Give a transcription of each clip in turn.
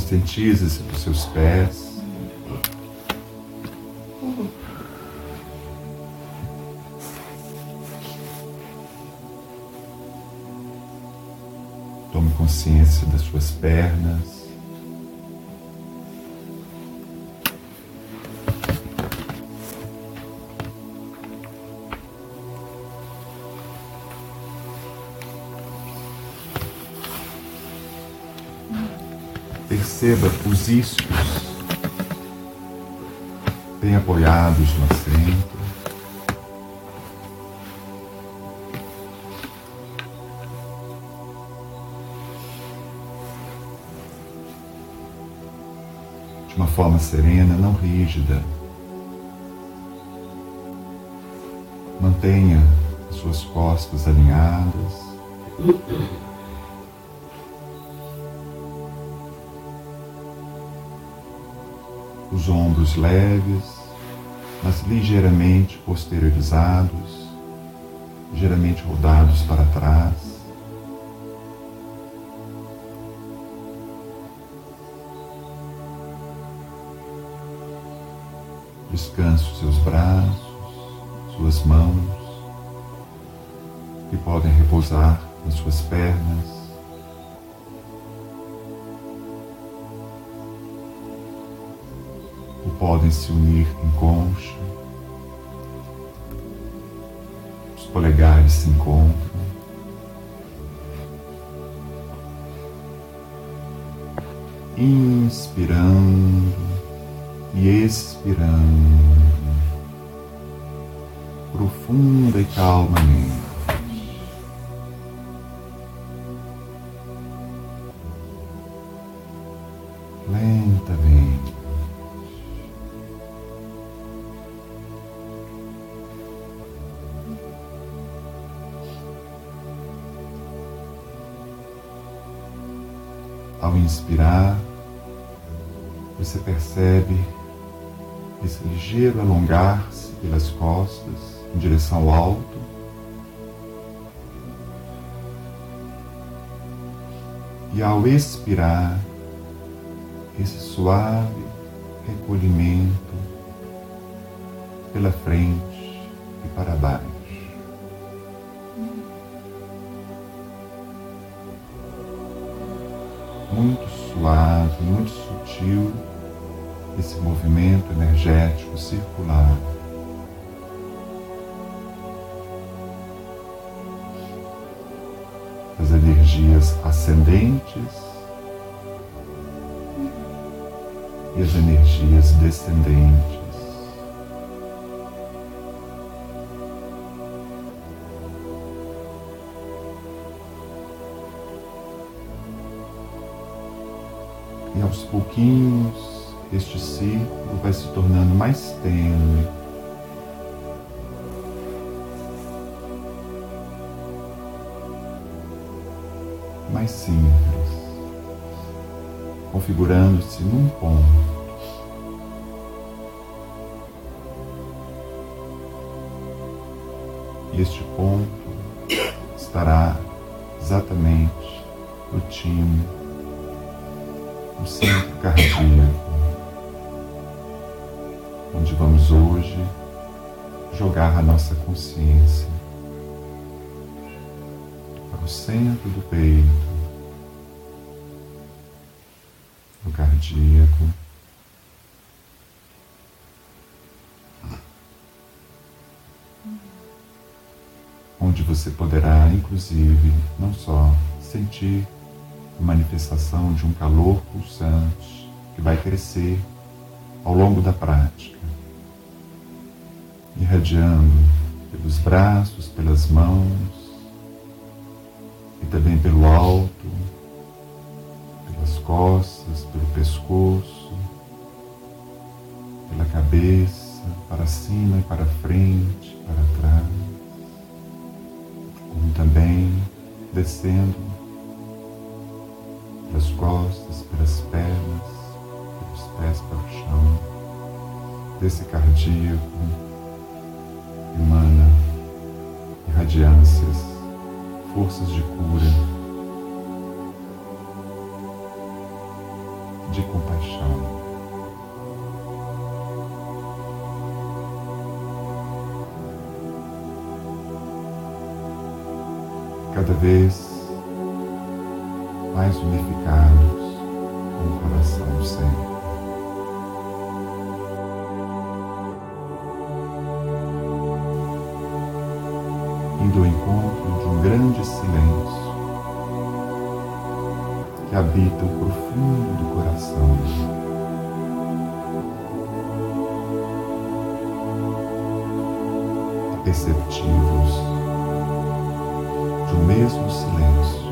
Conscientize-se dos seus pés. Tome consciência das suas pernas. Perceba os iscos bem apoiados no centro. De uma forma serena, não rígida. Mantenha as suas costas alinhadas. Os ombros leves, mas ligeiramente posteriorizados, ligeiramente rodados para trás. Descanse seus braços, suas mãos, que podem repousar nas suas pernas. Podem se unir em concha, os polegares se encontram. Inspirando e expirando profunda e calmamente. Ao inspirar, você percebe esse ligeiro alongar-se pelas costas em direção ao alto. E ao expirar, esse suave recolhimento pela frente sutil esse movimento energético circular. As energias ascendentes e as energias descendentes. Aos pouquinhos, este círculo vai se tornando mais tênue. Mais simples, configurando-se num ponto. E este ponto estará exatamente no time o centro cardíaco, onde vamos hoje jogar a nossa consciência para o centro do peito, o cardíaco. Onde você poderá, inclusive, não só sentir manifestação de um calor pulsante que vai crescer ao longo da prática, irradiando pelos braços, pelas mãos e também pelo alto, pelas costas, pelo pescoço, pela cabeça, para cima e para frente, para trás, como também descendo costas, pelas pernas, pelos pés para o chão, desse cardíaco, emana irradiâncias, forças de cura, de compaixão. Cada vez mais unificados com o coração sempre. Indo ao encontro de um grande silêncio que habita o profundo do coração. Perceptivos um mesmo silêncio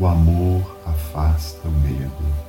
O amor afasta o medo.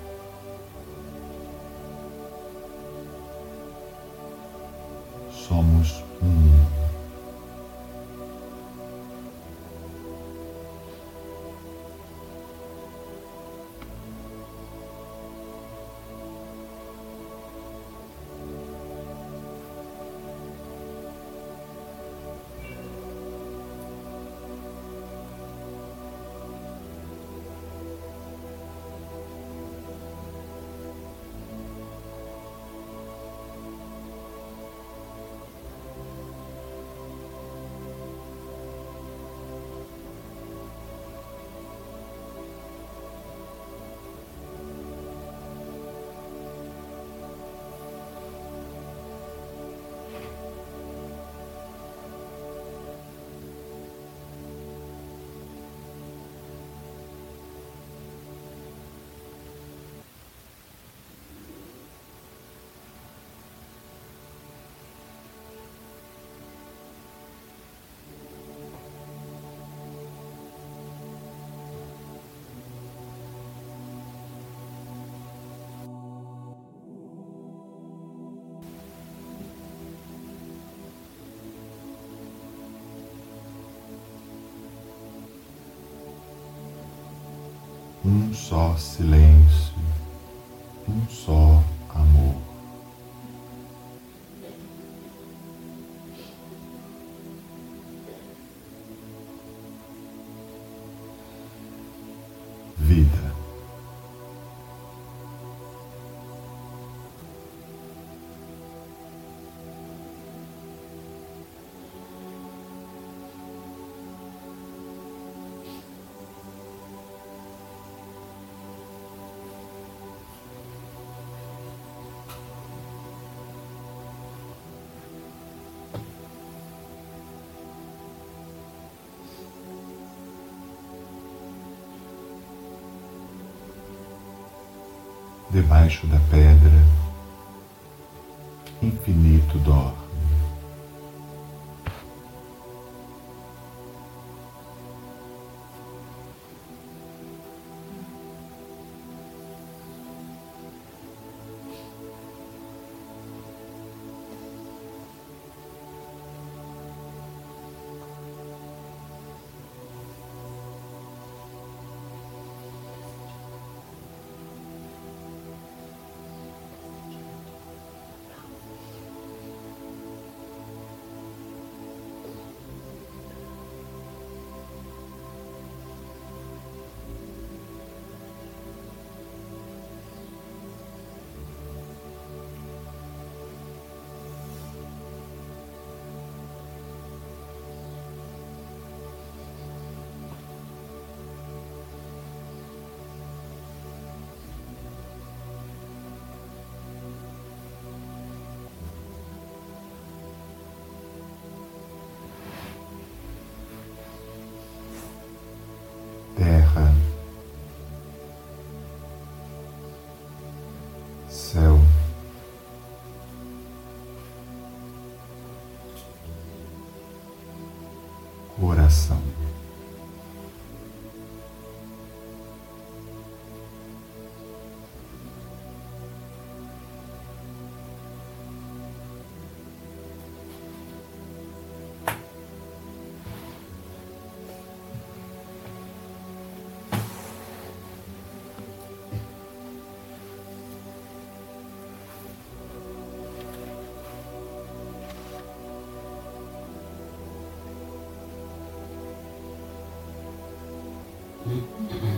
Um só silêncio, debaixo da pedra, infinito dorme. Mm-hmm.